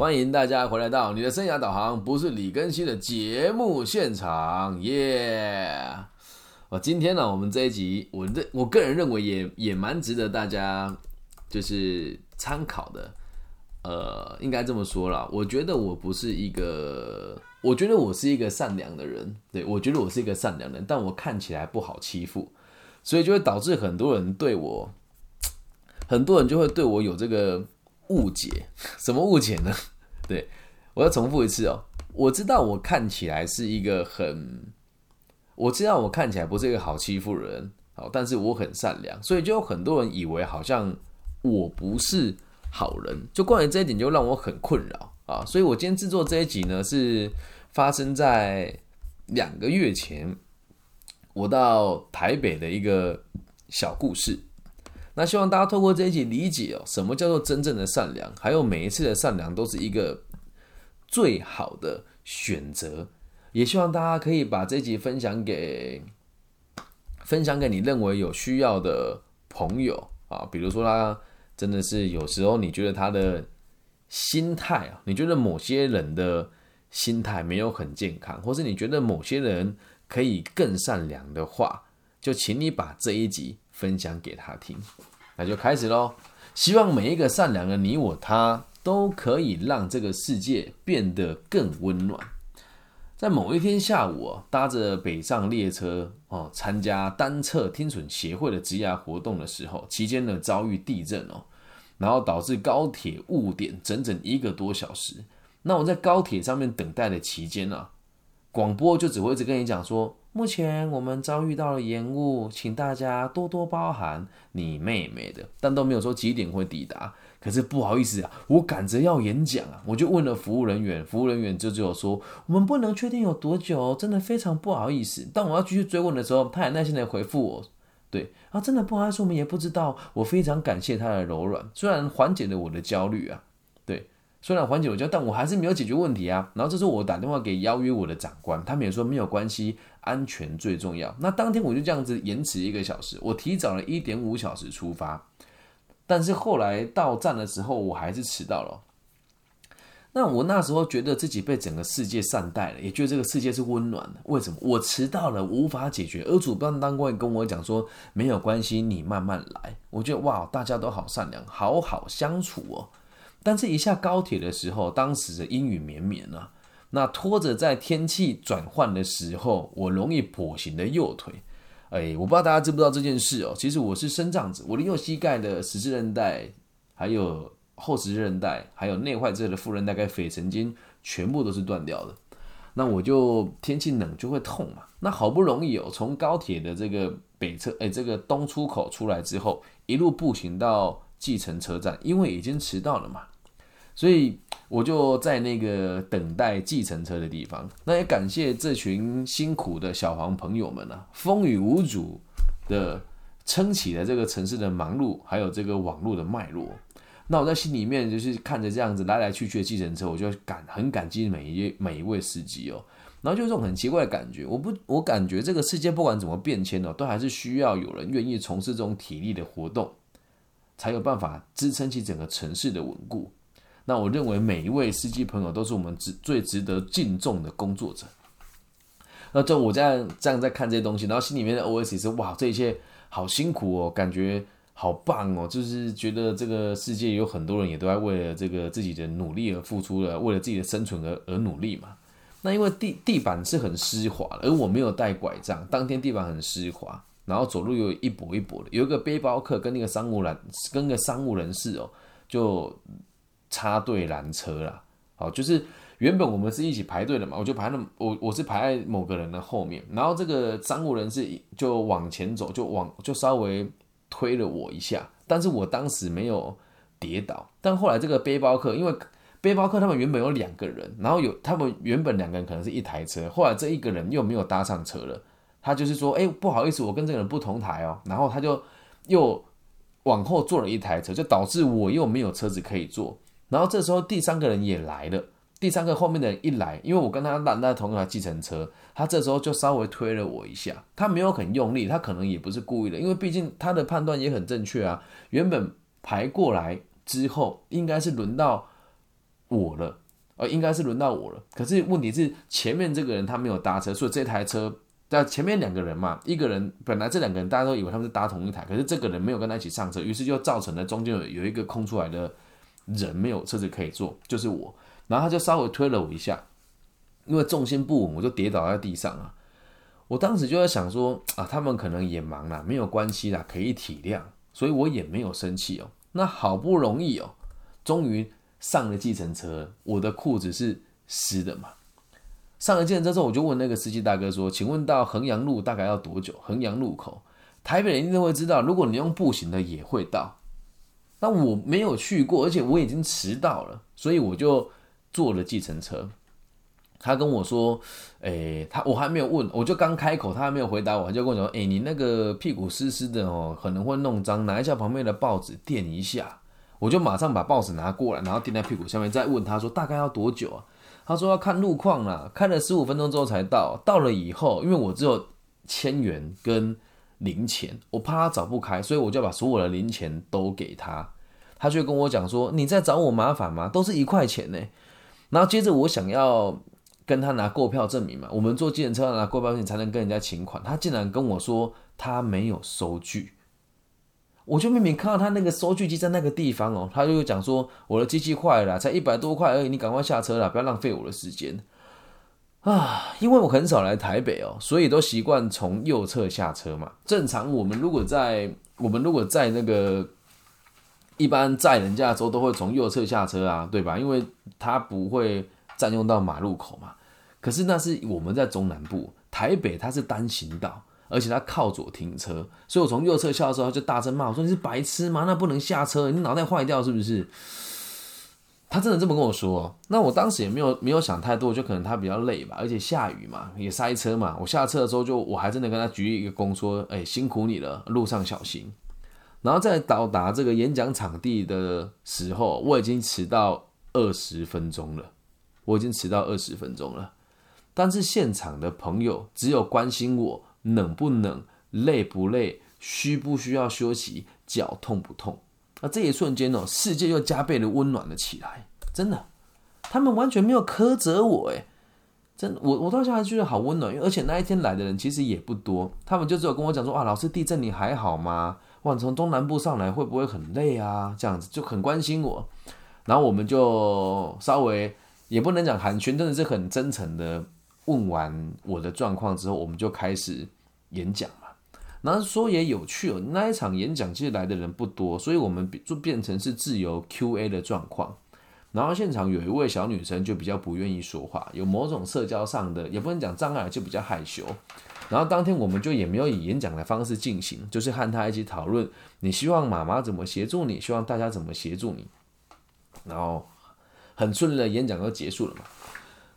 欢迎大家回来到你的生涯导航，不是李根熙的节目现场，耶！哦，今天呢，我们这一集，我认我个人认为也也蛮值得大家就是参考的。呃，应该这么说啦，我觉得我不是一个，我觉得我是一个善良的人，对我觉得我是一个善良的人，但我看起来不好欺负，所以就会导致很多人对我，很多人就会对我有这个。误解什么误解呢？对我要重复一次哦。我知道我看起来是一个很，我知道我看起来不是一个好欺负人，好，但是我很善良，所以就有很多人以为好像我不是好人。就关于这一点，就让我很困扰啊。所以我今天制作这一集呢，是发生在两个月前，我到台北的一个小故事。那希望大家透过这一集理解哦，什么叫做真正的善良，还有每一次的善良都是一个最好的选择。也希望大家可以把这一集分享给分享给你认为有需要的朋友啊，比如说他真的是有时候你觉得他的心态啊，你觉得某些人的心态没有很健康，或是你觉得某些人可以更善良的话，就请你把这一集。分享给他听，那就开始喽。希望每一个善良的你我他都可以让这个世界变得更温暖。在某一天下午搭着北上列车哦，参加单侧听损协会的职涯活动的时候，期间呢遭遇地震哦，然后导致高铁误点整整一个多小时。那我在高铁上面等待的期间呢，广播就只会一直跟你讲说。目前我们遭遇到了延误，请大家多多包涵。你妹妹的，但都没有说几点会抵达。可是不好意思啊，我赶着要演讲啊，我就问了服务人员，服务人员就只有说我们不能确定有多久，真的非常不好意思。当我要继续追问的时候，他也耐心的回复我，对啊，真的不好意思，我们也不知道。我非常感谢他的柔软，虽然缓解了我的焦虑啊，对。虽然缓解我焦但我还是没有解决问题啊。然后这时候我打电话给邀约我的长官，他们也说没有关系，安全最重要。那当天我就这样子延迟一个小时，我提早了一点五小时出发，但是后来到站的时候我还是迟到了。那我那时候觉得自己被整个世界善待了，也觉得这个世界是温暖的。为什么？我迟到了无法解决，而主办单位跟我讲说没有关系，你慢慢来。我觉得哇，大家都好善良，好好相处哦。但是，一下高铁的时候，当时的阴雨绵绵啊，那拖着在天气转换的时候，我容易跛行的右腿，哎，我不知道大家知不知道这件事哦。其实我是身障子，我的右膝盖的十字韧带、还有后十字韧带、还有内外侧的副韧带跟腓神经全部都是断掉的。那我就天气冷就会痛嘛。那好不容易哦，从高铁的这个北侧，哎，这个东出口出来之后，一路步行到计程车站，因为已经迟到了嘛。所以我就在那个等待计程车的地方，那也感谢这群辛苦的小黄朋友们啊，风雨无阻的撑起了这个城市的忙碌，还有这个网络的脉络。那我在心里面就是看着这样子来来去去的计程车，我就感很感激每一每一位司机哦。然后就这种很奇怪的感觉，我不我感觉这个世界不管怎么变迁哦，都还是需要有人愿意从事这种体力的活动，才有办法支撑起整个城市的稳固。那我认为每一位司机朋友都是我们值最值得敬重的工作者。那就我这样这样在看这些东西，然后心里面的 OS 是哇，这一切好辛苦哦，感觉好棒哦，就是觉得这个世界有很多人也都在为了这个自己的努力而付出了，为了自己的生存而而努力嘛。那因为地地板是很湿滑的，而我没有带拐杖，当天地板很湿滑，然后走路又一跛一跛的。有一个背包客跟那个商务人跟个商务人士哦，就。插队拦车啦，好，就是原本我们是一起排队的嘛，我就排那我我是排在某个人的后面，然后这个商务人士就往前走，就往就稍微推了我一下，但是我当时没有跌倒，但后来这个背包客，因为背包客他们原本有两个人，然后有他们原本两个人可能是一台车，后来这一个人又没有搭上车了，他就是说，哎，不好意思，我跟这个人不同台哦，然后他就又往后坐了一台车，就导致我又没有车子可以坐。然后这时候第三个人也来了，第三个后面的人一来，因为我跟他拦在同一台计程车，他这时候就稍微推了我一下，他没有很用力，他可能也不是故意的，因为毕竟他的判断也很正确啊。原本排过来之后，应该是轮到我了，呃，应该是轮到我了。可是问题是前面这个人他没有搭车，所以这台车在前面两个人嘛，一个人本来这两个人大家都以为他们是搭同一台，可是这个人没有跟他一起上车，于是就造成了中间有有一个空出来的人没有车子可以坐，就是我。然后他就稍微推了我一下，因为重心不稳，我就跌倒在地上啊。我当时就在想说啊，他们可能也忙啦，没有关系啦，可以体谅，所以我也没有生气哦。那好不容易哦，终于上了计程车，我的裤子是湿的嘛。上了计程车之后，我就问那个司机大哥说：“请问到衡阳路大概要多久？衡阳路口，台北人一定会知道，如果你用步行的也会到。那我没有去过，而且我已经迟到了，所以我就。”坐了计程车，他跟我说：“诶，他我还没有问，我就刚开口，他还没有回答我，他就跟我说：‘诶，你那个屁股湿湿的哦，可能会弄脏，拿一下旁边的报纸垫一下。’我就马上把报纸拿过来，然后垫在屁股下面，再问他说大概要多久啊？他说要看路况啦，开了十五分钟之后才到。到了以后，因为我只有千元跟零钱，我怕他找不开，所以我就把所有的零钱都给他。他就跟我讲说：‘你在找我麻烦吗？都是一块钱呢。’然后接着我想要跟他拿购票证明嘛，我们坐计程车拿购票证才能跟人家请款。他竟然跟我说他没有收据，我就明明看到他那个收据机在那个地方哦，他就讲说我的机器坏了，才一百多块而已，你赶快下车了，不要浪费我的时间啊！因为我很少来台北哦，所以都习惯从右侧下车嘛。正常我们如果在我们如果在那个。一般载人家的时候都会从右侧下车啊，对吧？因为它不会占用到马路口嘛。可是那是我们在中南部，台北它是单行道，而且它靠左停车，所以我从右侧下的时候就大声骂我说：“你是白痴吗？那不能下车，你脑袋坏掉是不是？”他真的这么跟我说。那我当时也没有没有想太多，就可能他比较累吧，而且下雨嘛，也塞车嘛。我下车的时候就我还真的跟他鞠一个躬说：“哎，辛苦你了，路上小心。”然后在到达这个演讲场地的时候，我已经迟到二十分钟了。我已经迟到二十分钟了，但是现场的朋友只有关心我冷不冷、累不累、需不需要休息、脚痛不痛。那这一瞬间哦，世界又加倍的温暖了起来。真的，他们完全没有苛责我，诶，真我我到现在觉得好温暖。而且那一天来的人其实也不多，他们就只有跟我讲说：“啊，老师，地震你还好吗？”哇，从东南部上来会不会很累啊？这样子就很关心我，然后我们就稍微也不能讲寒暄，真的是很真诚的问完我的状况之后，我们就开始演讲然后说也有趣哦，那一场演讲其实来的人不多，所以我们就变成是自由 Q&A 的状况。然后现场有一位小女生就比较不愿意说话，有某种社交上的也不能讲障碍，就比较害羞。然后当天我们就也没有以演讲的方式进行，就是和她一起讨论，你希望妈妈怎么协助你，希望大家怎么协助你。然后很顺利的演讲就结束了嘛。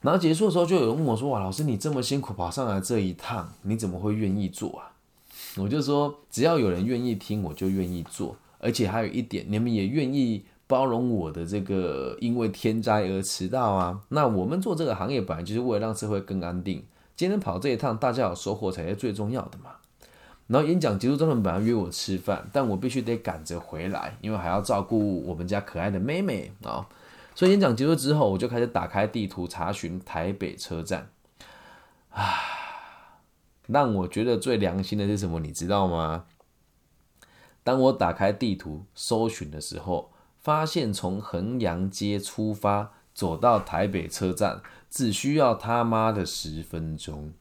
然后结束的时候就有人问我说：“哇，老师你这么辛苦跑上来这一趟，你怎么会愿意做啊？”我就说：“只要有人愿意听，我就愿意做。而且还有一点，你们也愿意包容我的这个因为天灾而迟到啊。那我们做这个行业本来就是为了让社会更安定。”今天跑这一趟，大家有收获才是最重要的嘛。然后演讲结束之后，本来约我吃饭，但我必须得赶着回来，因为还要照顾我们家可爱的妹妹啊。所以演讲结束之后，我就开始打开地图查询台北车站。啊，让我觉得最良心的是什么？你知道吗？当我打开地图搜寻的时候，发现从衡阳街出发，走到台北车站。只需要他妈的十分钟，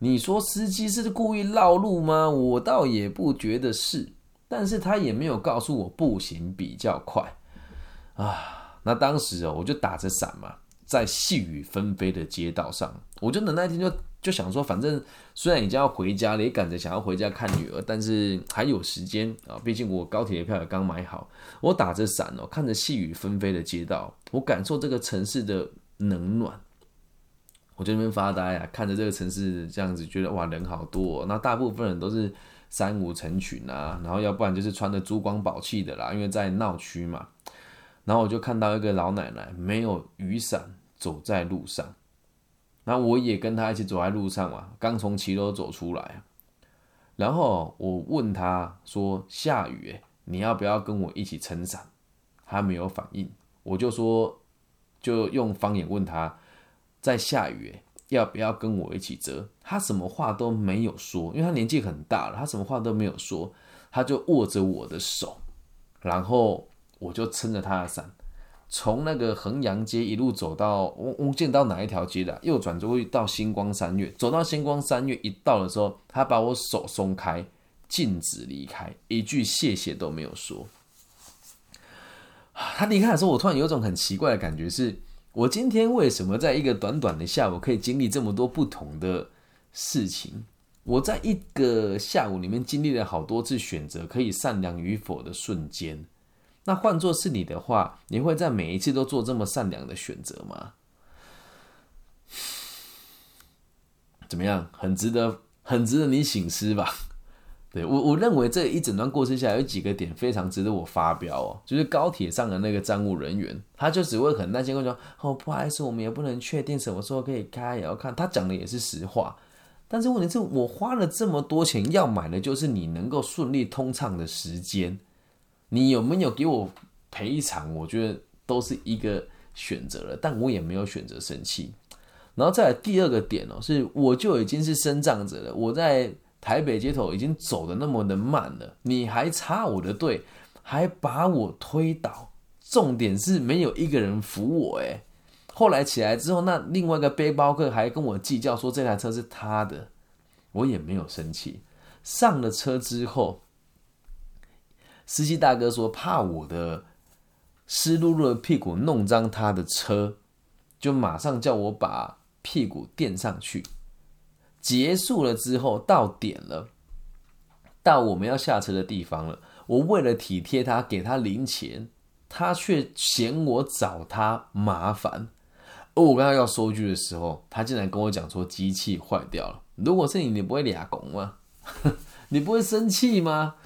你说司机是故意绕路吗？我倒也不觉得是，但是他也没有告诉我步行比较快啊。那当时哦，我就打着伞嘛，在细雨纷飞的街道上，我就那一天就就想说，反正虽然已经要回家了，也赶着想要回家看女儿，但是还有时间啊，毕竟我高铁的票也刚买好。我打着伞哦，看着细雨纷飞的街道，我感受这个城市的。冷暖，我在那边发呆啊，看着这个城市这样子，觉得哇人好多。哦那大部分人都是三五成群啊，然后要不然就是穿着珠光宝气的啦，因为在闹区嘛。然后我就看到一个老奶奶没有雨伞走在路上，那我也跟他一起走在路上嘛，刚从骑楼走出来。然后我问他说：“下雨诶，你要不要跟我一起撑伞？”他没有反应，我就说。就用方言问他，在下雨，要不要跟我一起遮？他什么话都没有说，因为他年纪很大了，他什么话都没有说，他就握着我的手，然后我就撑着他的伞，从那个衡阳街一路走到我我见到哪一条街的，右转就会到星光三月，走到星光三月一到的时候，他把我手松开，禁止离开，一句谢谢都没有说。他离开的时候，我突然有种很奇怪的感觉，是我今天为什么在一个短短的下午可以经历这么多不同的事情？我在一个下午里面经历了好多次选择可以善良与否的瞬间。那换作是你的话，你会在每一次都做这么善良的选择吗？怎么样？很值得，很值得你醒思吧。对我，我认为这一整段过程下来有几个点非常值得我发飙哦，就是高铁上的那个站务人员，他就只会很担心，会说：“哦，不好意思，我们也不能确定什么时候可以开，也要看。”他讲的也是实话，但是问题是我花了这么多钱要买的就是你能够顺利通畅的时间，你有没有给我赔偿？我觉得都是一个选择了，但我也没有选择生气。然后再来第二个点哦，是我就已经是生长者了，我在。台北街头已经走的那么的慢了，你还插我的队，还把我推倒，重点是没有一个人扶我诶。后来起来之后，那另外一个背包客还跟我计较说这台车是他的，我也没有生气。上了车之后，司机大哥说怕我的湿漉漉的屁股弄脏他的车，就马上叫我把屁股垫上去。结束了之后，到点了，到我们要下车的地方了。我为了体贴他，给他零钱，他却嫌我找他麻烦。而我跟他要收据的时候，他竟然跟我讲说机器坏掉了。如果是你，你不会俩拱吗？你不会生气吗？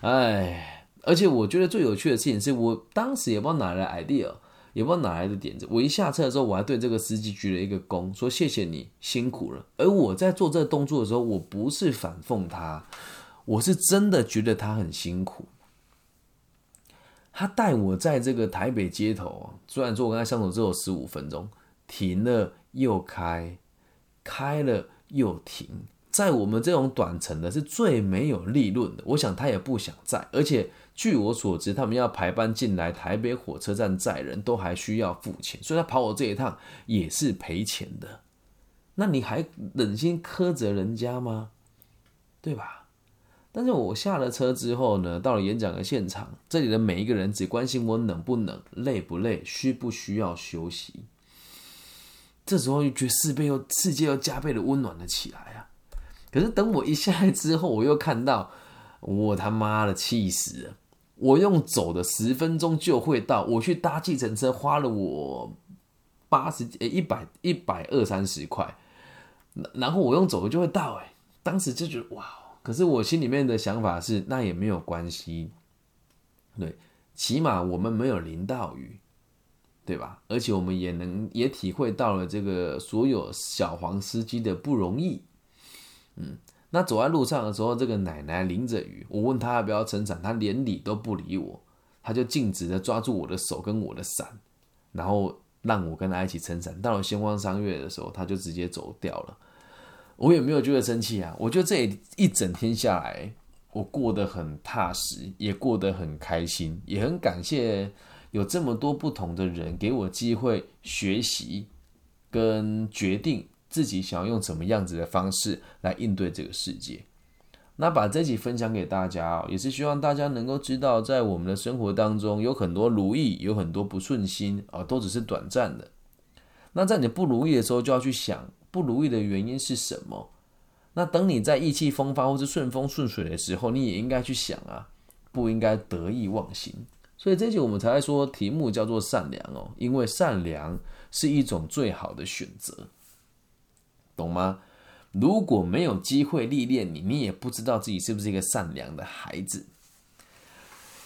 哎，而且我觉得最有趣的事情是我当时也不知道哪来的 idea。也不知道哪来的点子，我一下车的时候，我还对这个司机鞠了一个躬，说谢谢你辛苦了。而我在做这个动作的时候，我不是反讽他，我是真的觉得他很辛苦。他带我在这个台北街头，虽然说我跟他相处只有十五分钟，停了又开，开了又停，在我们这种短程的是最没有利润的。我想他也不想在，而且。据我所知，他们要排班进来台北火车站载人都还需要付钱，所以他跑我这一趟也是赔钱的。那你还忍心苛责人家吗？对吧？但是我下了车之后呢，到了演讲的现场，这里的每一个人只关心我冷不冷、累不累、需不需要休息。这时候就觉得世界又世界又加倍的温暖了起来啊！可是等我一下来之后，我又看到，我他妈的气死了！我用走的十分钟就会到，我去搭计程车花了我八十诶一百一百二三十块，然后我用走的就会到，哎，当时就觉得哇，可是我心里面的想法是那也没有关系，对，起码我们没有淋到雨，对吧？而且我们也能也体会到了这个所有小黄司机的不容易，嗯。那走在路上的时候，这个奶奶淋着雨，我问她要不要撑伞，她连理都不理我，她就径直的抓住我的手跟我的伞，然后让我跟她一起撑伞。到了星光三月的时候，她就直接走掉了。我也没有觉得生气啊，我觉得这一整天下来，我过得很踏实，也过得很开心，也很感谢有这么多不同的人给我机会学习跟决定。自己想要用什么样子的方式来应对这个世界？那把这集分享给大家，也是希望大家能够知道，在我们的生活当中有很多如意，有很多不顺心啊，都只是短暂的。那在你不如意的时候，就要去想不如意的原因是什么。那等你在意气风发或是顺风顺水的时候，你也应该去想啊，不应该得意忘形。所以这集我们才说题目叫做善良哦，因为善良是一种最好的选择。懂吗？如果没有机会历练你，你也不知道自己是不是一个善良的孩子。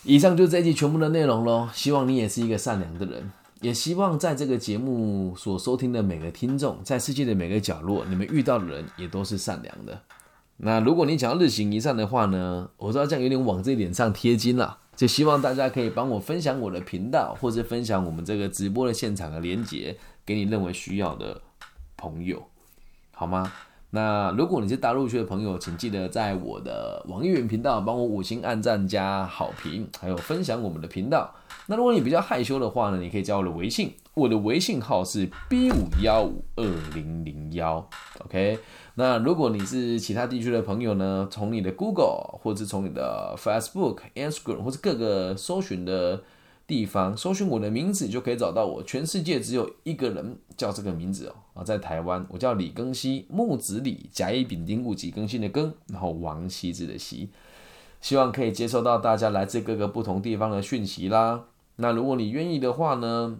以上就是这一期全部的内容喽。希望你也是一个善良的人，也希望在这个节目所收听的每个听众，在世界的每个角落，你们遇到的人也都是善良的。那如果你想要日行一善的话呢，我知道这样有点往自己脸上贴金了，就希望大家可以帮我分享我的频道，或者分享我们这个直播的现场的连接给你认为需要的朋友，好吗？那如果你是大陆区的朋友，请记得在我的网易云频道帮我五星按赞加好评，还有分享我们的频道。那如果你比较害羞的话呢，你可以加我的微信，我的微信号是 B 五幺五二零零幺，OK。那如果你是其他地区的朋友呢，从你的 Google 或者从你的 Facebook、Instagram 或者各个搜寻的地方搜寻我的名字，就可以找到我。全世界只有一个人叫这个名字哦，啊，在台湾，我叫李庚希，木子李，甲乙丙丁戊己庚辛的庚，然后王羲之的羲。希望可以接收到大家来自各个不同地方的讯息啦。那如果你愿意的话呢？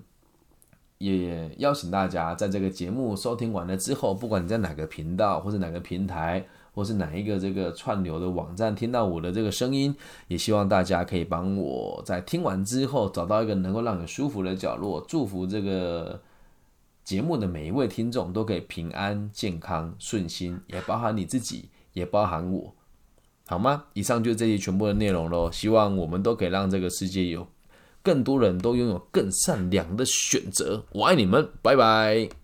也邀请大家在这个节目收听完了之后，不管你在哪个频道，或者哪个平台，或是哪一个这个串流的网站听到我的这个声音，也希望大家可以帮我在听完之后找到一个能够让你舒服的角落，祝福这个节目的每一位听众都可以平安、健康、顺心，也包含你自己，也包含我，好吗？以上就是这些全部的内容喽。希望我们都可以让这个世界有。更多人都拥有更善良的选择。我爱你们，拜拜。